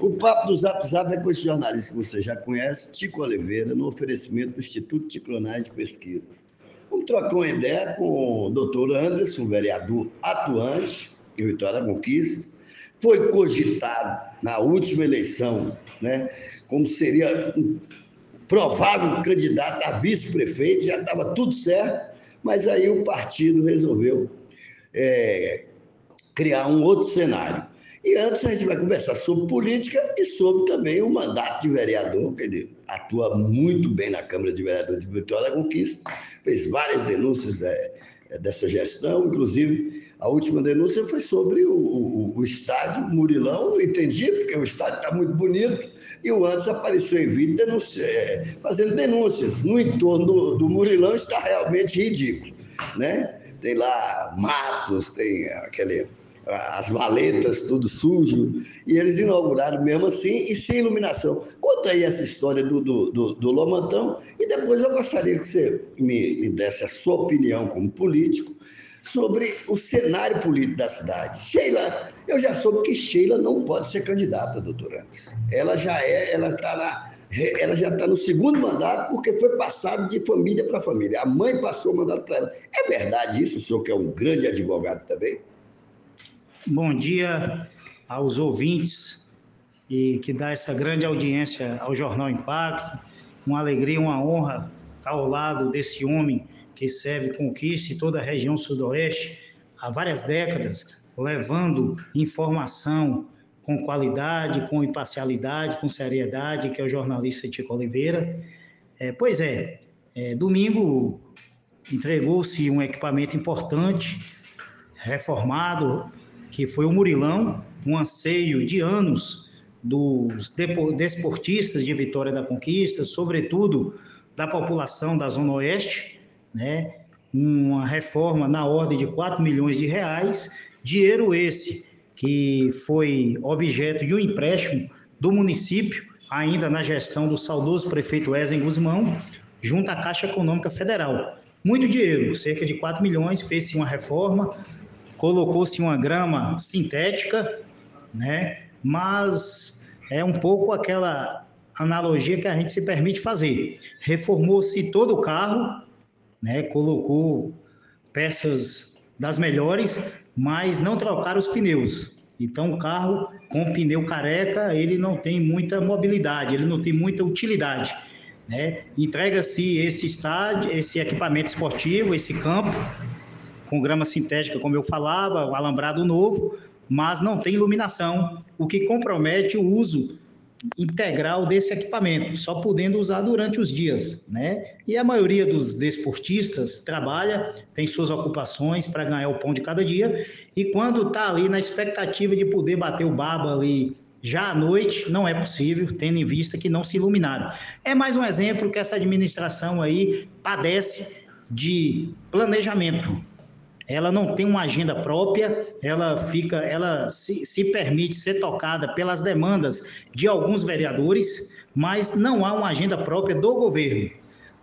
O papo do Zap Zap é com esse jornalista que você já conhece, Tico Oliveira, no oferecimento do Instituto Ticlonais de Pesquisas. Vamos trocar uma ideia com o doutor Anderson, vereador atuante em Vitória Conquista. Foi cogitado na última eleição, né, como seria um provável candidato a vice-prefeito, já estava tudo certo, mas aí o partido resolveu é, criar um outro cenário. E antes a gente vai conversar sobre política e sobre também o mandato de vereador, que ele atua muito bem na Câmara de Vereadores de Vitória da Conquista, fez várias denúncias é, é, dessa gestão, inclusive a última denúncia foi sobre o, o, o estádio Murilão, não entendi, porque o estádio está muito bonito, e o antes apareceu em vídeo denuncia, é, fazendo denúncias no entorno do, do Murilão, está realmente ridículo. Né? Tem lá matos, tem aquele as valetas, tudo sujo, e eles inauguraram mesmo assim e sem iluminação. Conta aí essa história do, do, do, do Lomantão e depois eu gostaria que você me, me desse a sua opinião como político sobre o cenário político da cidade. Sheila, eu já soube que Sheila não pode ser candidata, doutora. Ela já é, ela está na ela já está no segundo mandato porque foi passado de família para família. A mãe passou o mandato para ela. É verdade isso, o senhor que é um grande advogado também? Bom dia aos ouvintes e que dá essa grande audiência ao Jornal Impacto. Uma alegria, uma honra estar ao lado desse homem que serve conquista em toda a região sudoeste há várias décadas, levando informação com qualidade, com imparcialidade, com seriedade, que é o jornalista Tico Oliveira. É, pois é, é domingo entregou-se um equipamento importante, reformado, que foi o Murilão, um anseio de anos dos desportistas de Vitória da Conquista, sobretudo da população da Zona Oeste, né? uma reforma na ordem de 4 milhões de reais, dinheiro esse que foi objeto de um empréstimo do município, ainda na gestão do saudoso prefeito Wesley Guzmão, junto à Caixa Econômica Federal. Muito dinheiro, cerca de 4 milhões, fez-se uma reforma, colocou-se uma grama sintética, né? Mas é um pouco aquela analogia que a gente se permite fazer. Reformou-se todo o carro, né? Colocou peças das melhores, mas não trocaram os pneus. Então o carro com pneu careca, ele não tem muita mobilidade, ele não tem muita utilidade. Né? Entrega-se esse estádio, esse equipamento esportivo, esse campo, com grama sintética, como eu falava, o alambrado novo, mas não tem iluminação, o que compromete o uso integral desse equipamento, só podendo usar durante os dias, né? E a maioria dos desportistas trabalha, tem suas ocupações para ganhar o pão de cada dia, e quando está ali na expectativa de poder bater o baba ali já à noite, não é possível, tendo em vista que não se iluminaram. É mais um exemplo que essa administração aí padece de planejamento, ela não tem uma agenda própria, ela fica, ela se, se, permite ser tocada pelas demandas de alguns vereadores, mas não há uma agenda própria do governo.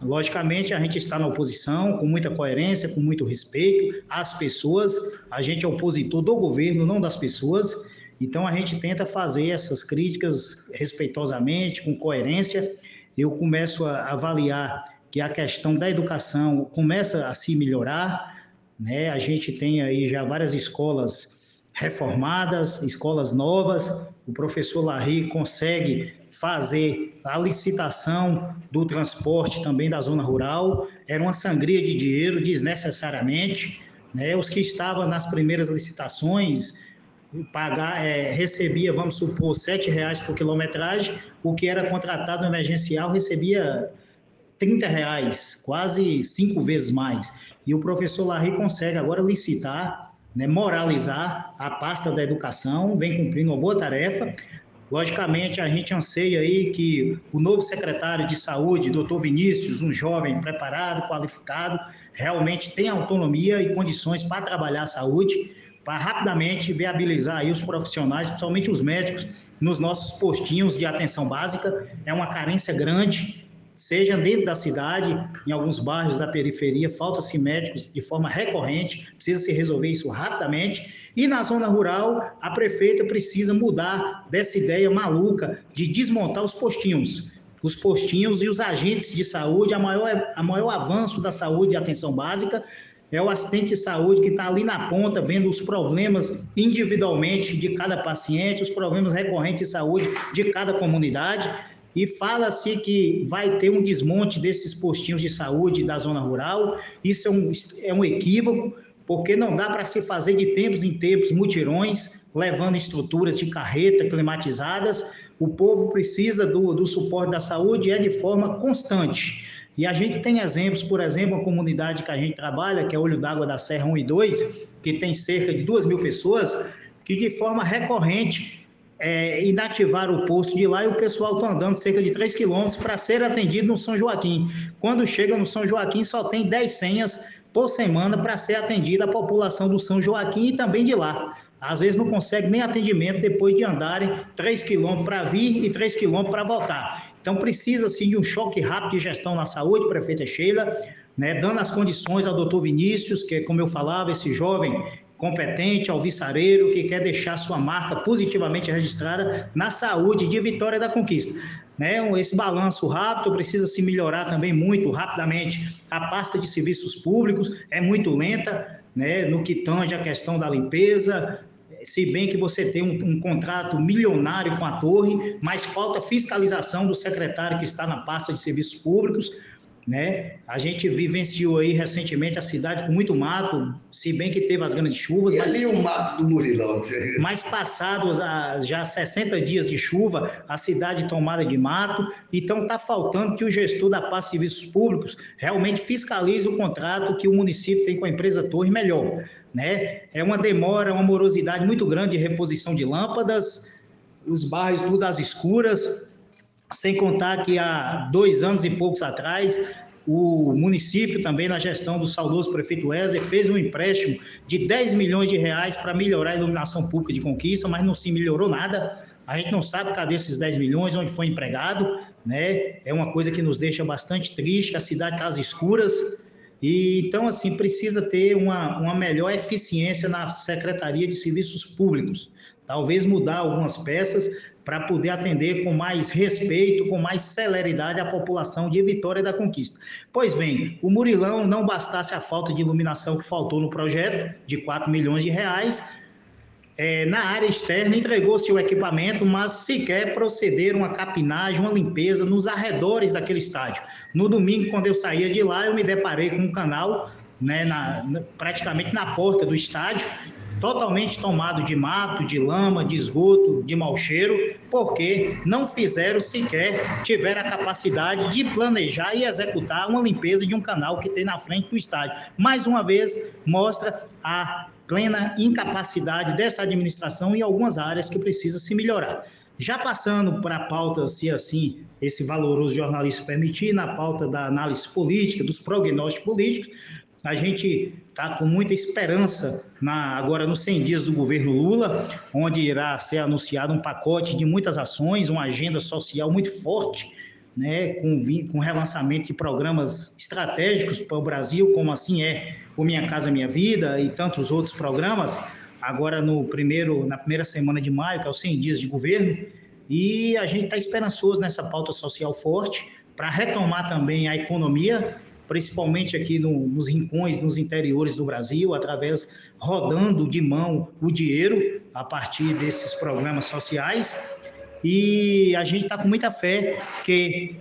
Logicamente, a gente está na oposição com muita coerência, com muito respeito às pessoas. A gente é opositor do governo, não das pessoas. Então, a gente tenta fazer essas críticas respeitosamente, com coerência. Eu começo a avaliar que a questão da educação começa a se melhorar né? A gente tem aí já várias escolas reformadas, escolas novas. O professor Larry consegue fazer a licitação do transporte também da zona rural. Era uma sangria de dinheiro desnecessariamente. Né? Os que estavam nas primeiras licitações pagar, é, recebia, vamos supor, sete reais por quilometragem, o que era contratado emergencial recebia 30 reais, quase cinco vezes mais. E o professor Larry consegue agora licitar, né, moralizar a pasta da educação, vem cumprindo uma boa tarefa. Logicamente, a gente anseia aí que o novo secretário de saúde, doutor Vinícius, um jovem preparado, qualificado, realmente tenha autonomia e condições para trabalhar a saúde, para rapidamente viabilizar aí os profissionais, principalmente os médicos, nos nossos postinhos de atenção básica. É uma carência grande, seja dentro da cidade, em alguns bairros da periferia, falta-se médicos de forma recorrente, precisa se resolver isso rapidamente. E na zona rural, a prefeita precisa mudar dessa ideia maluca de desmontar os postinhos. Os postinhos e os agentes de saúde, a maior, a maior avanço da saúde e atenção básica é o assistente de saúde que está ali na ponta, vendo os problemas individualmente de cada paciente, os problemas recorrentes de saúde de cada comunidade. E fala-se que vai ter um desmonte desses postinhos de saúde da zona rural. Isso é um, é um equívoco, porque não dá para se fazer de tempos em tempos mutirões, levando estruturas de carreta climatizadas. O povo precisa do, do suporte da saúde e é de forma constante. E a gente tem exemplos, por exemplo, a comunidade que a gente trabalha, que é Olho d'Água da Serra 1 e 2, que tem cerca de 2 mil pessoas, que de forma recorrente é, inativaram o posto de lá e o pessoal está andando cerca de 3 quilômetros para ser atendido no São Joaquim. Quando chega no São Joaquim, só tem 10 senhas por semana para ser atendida a população do São Joaquim e também de lá. Às vezes não consegue nem atendimento depois de andarem 3 quilômetros para vir e 3 quilômetros para voltar. Então, precisa sim de um choque rápido de gestão na saúde, prefeita Sheila, né, dando as condições ao doutor Vinícius, que, como eu falava, esse jovem competente, alvissareiro, que quer deixar sua marca positivamente registrada na saúde de Vitória da Conquista. Né, esse balanço rápido precisa se melhorar também muito rapidamente. A pasta de serviços públicos é muito lenta, né, no que tange a questão da limpeza, se bem que você tem um, um, contrato milionário com a torre, mas falta fiscalização do secretário que está na pasta de serviços públicos, né? A gente vivenciou aí recentemente a cidade com muito mato, se bem que teve as grandes chuvas. E mas, ali o mato do Murilão. Mas passados a, já 60 dias de chuva, a cidade tomada de mato, então está faltando que o gestor da de serviços públicos realmente fiscalize o contrato que o município tem com a empresa Torre melhor né? É uma demora, uma morosidade muito grande de reposição de lâmpadas, os bairros tudo às escuras, sem contar que há dois anos e poucos atrás, o município também, na gestão do saudoso prefeito Wesley, fez um empréstimo de 10 milhões de reais para melhorar a iluminação pública de Conquista, mas não se melhorou nada. A gente não sabe cadê esses 10 milhões, onde foi empregado, né? É uma coisa que nos deixa bastante triste, a cidade está às escuras, e, então, assim, precisa ter uma, uma melhor eficiência na Secretaria de Serviços Públicos. Talvez mudar algumas peças para poder atender com mais respeito, com mais celeridade a população de Vitória da Conquista. Pois bem, o Murilão não bastasse a falta de iluminação que faltou no projeto, de 4 milhões de reais, é, na área externa, entregou-se o equipamento, mas sequer procederam a capinagem, uma limpeza nos arredores daquele estádio. No domingo, quando eu saía de lá, eu me deparei com um canal, né, na, praticamente na porta do estádio, totalmente tomado de mato, de lama, de esgoto, de mau cheiro, porque não fizeram sequer, tiveram a capacidade de planejar e executar uma limpeza de um canal que tem na frente do estádio. Mais uma vez, mostra a plena incapacidade dessa administração em algumas áreas que precisa se melhorar. Já passando para a pauta, se assim esse valoroso jornalista permitir, na pauta da análise política, dos prognósticos políticos, a gente está com muita esperança na, agora nos 100 dias do governo Lula, onde irá ser anunciado um pacote de muitas ações, uma agenda social muito forte, né, com, com relançamento de programas estratégicos para o Brasil, como assim é o Minha Casa Minha Vida e tantos outros programas, agora no primeiro, na primeira semana de maio, que é os 100 dias de governo, e a gente está esperançoso nessa pauta social forte para retomar também a economia, principalmente aqui no, nos rincões, nos interiores do Brasil, através rodando de mão o dinheiro a partir desses programas sociais. E a gente está com muita fé que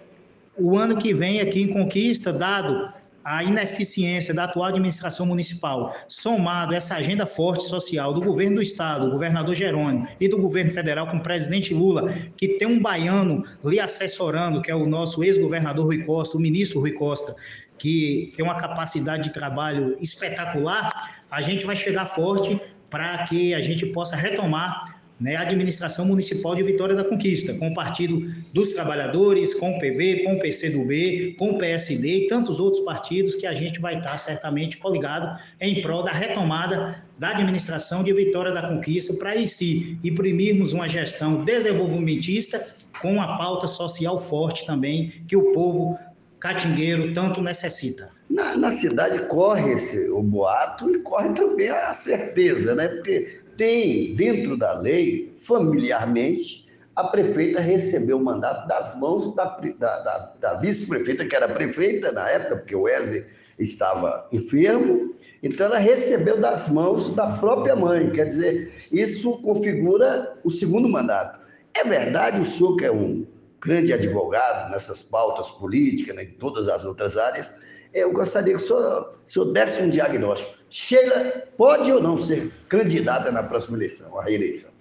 o ano que vem aqui em Conquista, dado a ineficiência da atual administração municipal, somado essa agenda forte social do governo do estado, do governador Jerônimo e do governo federal com o presidente Lula, que tem um baiano lhe assessorando, que é o nosso ex-governador Rui Costa, o ministro Rui Costa, que tem uma capacidade de trabalho espetacular, a gente vai chegar forte para que a gente possa retomar né, a administração municipal de Vitória da Conquista, com o Partido dos Trabalhadores, com o PV, com o PCdoB, com o PSD e tantos outros partidos que a gente vai estar certamente coligado em prol da retomada da administração de Vitória da Conquista para aí sim imprimirmos uma gestão desenvolvimentista com uma pauta social forte também que o povo catingueiro tanto necessita? Na, na cidade corre esse, o boato e corre também a certeza, né? Porque tem dentro da lei, familiarmente, a prefeita recebeu o mandato das mãos da, da, da, da vice-prefeita, que era prefeita na época, porque o Wesley estava enfermo, então ela recebeu das mãos da própria mãe, quer dizer, isso configura o segundo mandato. É verdade, o senhor que é um grande advogado nessas pautas políticas, né, em todas as outras áreas, eu gostaria que o senhor, o senhor desse um diagnóstico. Sheila pode ou não ser candidata na próxima eleição, a reeleição?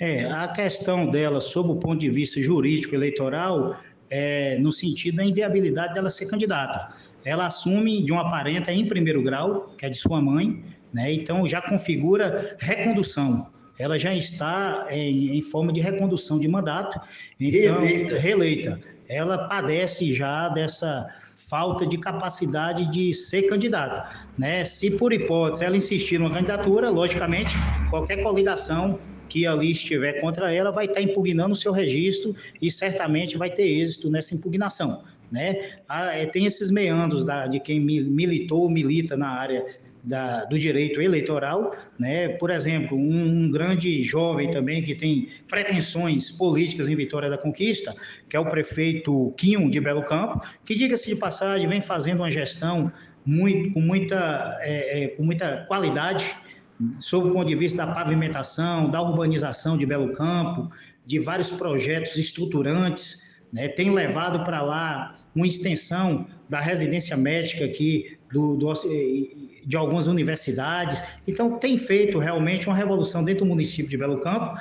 É, a questão dela, sob o ponto de vista jurídico eleitoral, é no sentido da inviabilidade dela ser candidata. Ela assume de uma parenta em primeiro grau, que é de sua mãe, né? então já configura recondução. Ela já está em, em forma de recondução de mandato, então, reeleita. reeleita. Ela padece já dessa falta de capacidade de ser candidata. Né? Se por hipótese ela insistir numa candidatura, logicamente, qualquer coligação que ali estiver contra ela vai estar impugnando o seu registro e certamente vai ter êxito nessa impugnação. Né? Ah, é, tem esses meandros da, de quem militou, milita na área da, do direito eleitoral, né? Por exemplo, um, um, grande jovem também que tem pretensões políticas em Vitória da Conquista, que é o prefeito Quinho de Belo Campo, que diga-se de passagem vem fazendo uma gestão muito, com muita é, é, com muita qualidade sob o ponto de vista da pavimentação, da urbanização de Belo Campo, de vários projetos estruturantes, né? tem levado para lá uma extensão da residência médica aqui do, do de algumas universidades. Então, tem feito realmente uma revolução dentro do município de Belo Campo.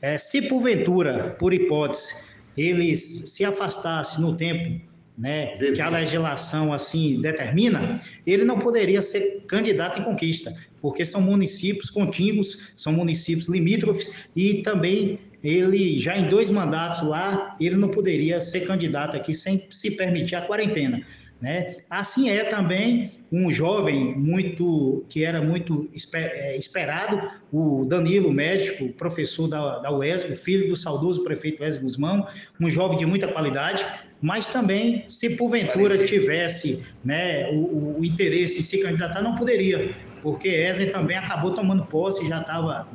É, se porventura, por hipótese, eles se afastasse no tempo né, que a legislação assim determina, ele não poderia ser candidato em conquista, porque são municípios contíguos, são municípios limítrofes e também ele já em dois mandatos lá, ele não poderia ser candidato aqui sem se permitir a quarentena. Né? Assim é também um jovem muito que era muito é, esperado, o Danilo, médico, professor da, da UESB, filho do saudoso prefeito Wesley Guzmão, um jovem de muita qualidade, mas também, se porventura tivesse né, o, o interesse em se candidatar, não poderia, porque Wesley também acabou tomando posse, já estava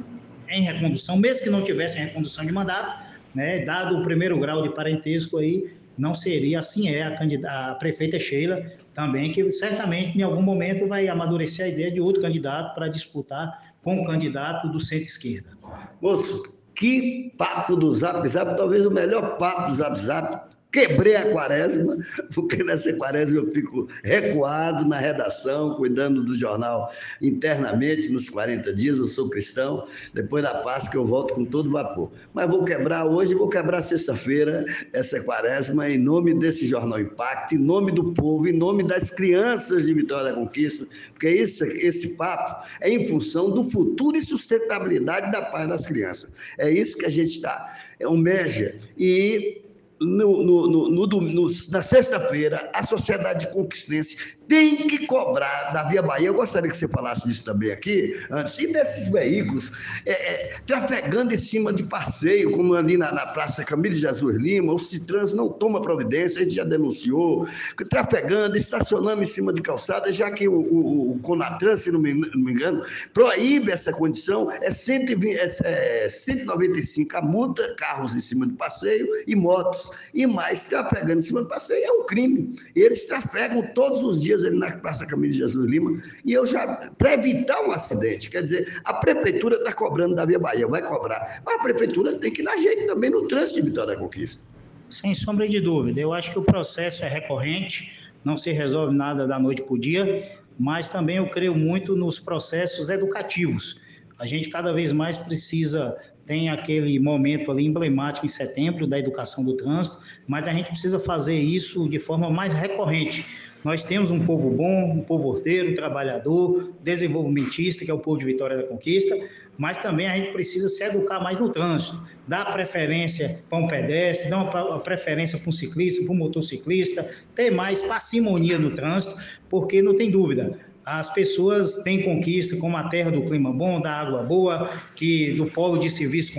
em recondução, mesmo que não tivesse recondução de mandato, né, dado o primeiro grau de parentesco aí, não seria, assim é a, a prefeita Sheila também, que certamente em algum momento vai amadurecer a ideia de outro candidato para disputar com o candidato do centro-esquerda. Moço, que papo do Zap Zap, talvez o melhor papo do Zap Zap quebrei a quaresma, porque nessa quaresma eu fico recuado na redação, cuidando do jornal internamente nos 40 dias, eu sou cristão, depois da Páscoa eu volto com todo vapor. Mas vou quebrar hoje, vou quebrar sexta-feira essa quaresma em nome desse Jornal Impacto, em nome do povo, em nome das crianças de Vitória da Conquista, porque esse, esse papo é em função do futuro e sustentabilidade da paz das crianças. É isso que a gente está, é um meja. E no, no, no, na sexta-feira, a sociedade conquistense tem que cobrar da Via Bahia. Eu gostaria que você falasse disso também aqui, antes, e desses veículos é, é, trafegando em cima de passeio, como ali na, na Praça Camilo Jesus Lima, o Citrans não toma providência, a gente já denunciou, trafegando, estacionando em cima de calçada, já que o, o, o Conatran, se não me, não me, engano, proíbe essa condição, é, 120, é, é 195 a multa, carros em cima de passeio e motos, e mais trafegando em cima do passeio é um crime. Eles trafegam todos os dias ali na Praça Camilo Jesus Lima, e eu já, para evitar um acidente, quer dizer, a prefeitura está cobrando da Via Bahia, vai cobrar, mas a prefeitura tem que dar jeito também no trânsito de Vitória da Conquista. Sem sombra de dúvida, eu acho que o processo é recorrente, não se resolve nada da noite para o dia, mas também eu creio muito nos processos educativos. A gente cada vez mais precisa tem aquele momento ali emblemático em setembro da educação do trânsito, mas a gente precisa fazer isso de forma mais recorrente. Nós temos um povo bom, um povo ordeiro, trabalhador, desenvolvimentista, que é o povo de Vitória da Conquista, mas também a gente precisa se educar mais no trânsito, dar preferência para um pedestre, dar uma preferência para um ciclista, para um motociclista, ter mais parcimonia no trânsito, porque não tem dúvida, as pessoas têm conquista como a terra do clima bom, da água boa, que do polo de serviço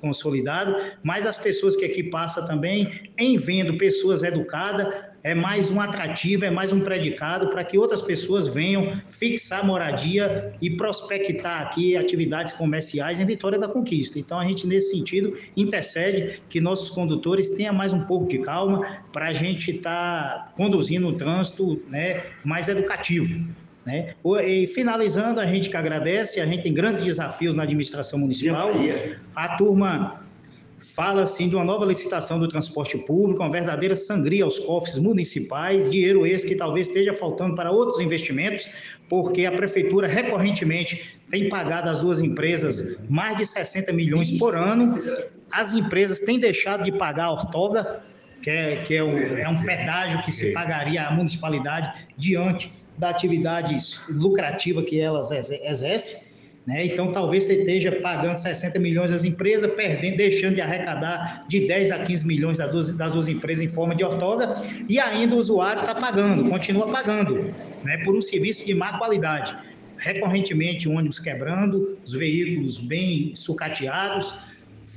consolidado, mas as pessoas que aqui passam também, em vendo pessoas educadas, é mais um atrativo, é mais um predicado para que outras pessoas venham fixar moradia e prospectar aqui atividades comerciais em Vitória da Conquista. Então, a gente, nesse sentido, intercede que nossos condutores tenham mais um pouco de calma para a gente estar tá conduzindo o trânsito né, mais educativo. Né? E finalizando, a gente que agradece, a gente tem grandes desafios na administração municipal. A turma fala assim de uma nova licitação do transporte público, uma verdadeira sangria aos cofres municipais, dinheiro esse que talvez esteja faltando para outros investimentos, porque a prefeitura recorrentemente tem pagado às duas empresas mais de 60 milhões por ano. As empresas têm deixado de pagar a ortoga, que é, que é, o, é um pedágio que se pagaria à municipalidade diante da atividade lucrativa que elas exercem. Né? Então, talvez você esteja pagando 60 milhões às empresas, perdendo, deixando de arrecadar de 10 a 15 milhões das duas, das duas empresas em forma de ortoga, e ainda o usuário está pagando, continua pagando, né? por um serviço de má qualidade. Recorrentemente, ônibus quebrando, os veículos bem sucateados,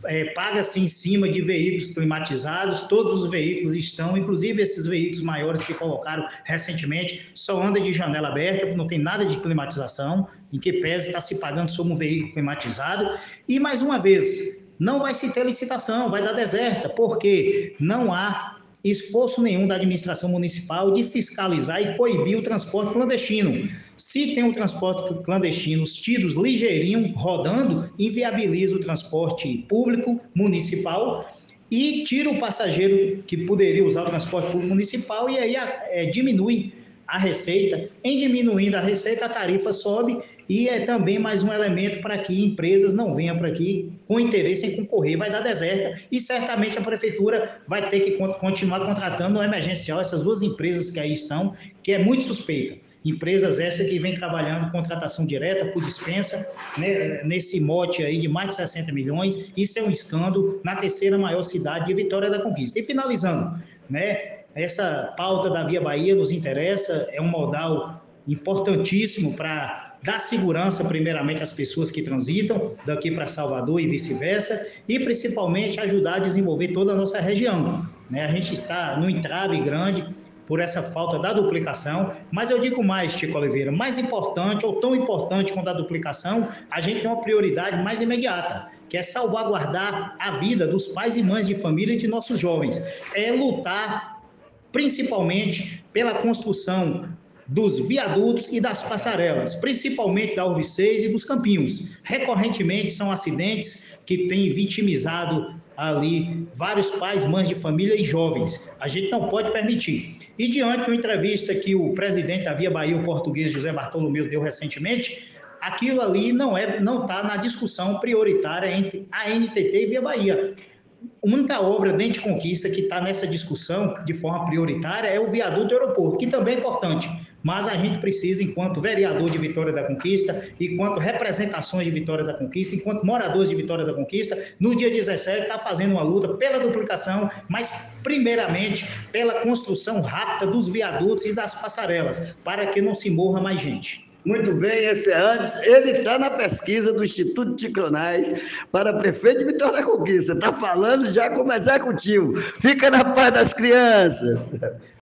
é, paga-se em cima de veículos climatizados, todos os veículos estão, inclusive esses veículos maiores que colocaram recentemente, só anda de janela aberta, não tem nada de climatização, em que pese está se pagando sobre um veículo climatizado. E mais uma vez, não vai se ter licitação, vai dar deserta, porque não há esforço nenhum da administração municipal de fiscalizar e coibir o transporte clandestino. Se tem o transporte clandestino, os tiros ligeirinho rodando, inviabiliza o transporte público municipal e tira o passageiro que poderia usar o transporte público municipal e aí é, diminui a receita. Em diminuindo a receita, a tarifa sobe e é também mais um elemento para que empresas não venham para aqui com interesse em concorrer, vai dar deserta e certamente a prefeitura vai ter que continuar contratando no emergencial essas duas empresas que aí estão, que é muito suspeita. Empresas essas que vêm trabalhando contratação direta por dispensa, né, nesse mote aí de mais de 60 milhões, isso é um escândalo na terceira maior cidade de Vitória da Conquista. E finalizando, né, essa pauta da Via Bahia nos interessa, é um modal importantíssimo para dar segurança, primeiramente, às pessoas que transitam daqui para Salvador e vice-versa, e principalmente ajudar a desenvolver toda a nossa região. Né? A gente está no entrave grande por essa falta da duplicação, mas eu digo mais, Chico Oliveira, mais importante ou tão importante quanto a duplicação, a gente tem uma prioridade mais imediata, que é salvaguardar a vida dos pais e mães de família e de nossos jovens. É lutar principalmente pela construção dos viadutos e das passarelas, principalmente da Urbe 6 e dos Campinhos. Recorrentemente são acidentes que têm vitimizado ali vários pais, mães de família e jovens. A gente não pode permitir. E diante de uma entrevista que o presidente da Via Bahia, o português José Bartolomeu, deu recentemente, aquilo ali não é, não está na discussão prioritária entre a NTT e Via Bahia. A única obra dentro de conquista que está nessa discussão de forma prioritária é o viaduto do aeroporto, que também é importante. Mas a gente precisa, enquanto vereador de Vitória da Conquista, enquanto representações de Vitória da Conquista, enquanto moradores de Vitória da Conquista, no dia 17 está fazendo uma luta pela duplicação, mas primeiramente pela construção rápida dos viadutos e das passarelas, para que não se morra mais gente. Muito bem, esse é antes. Ele está na pesquisa do Instituto de para prefeito de Vitória da Conquista. Está falando já como executivo. Fica na paz das crianças.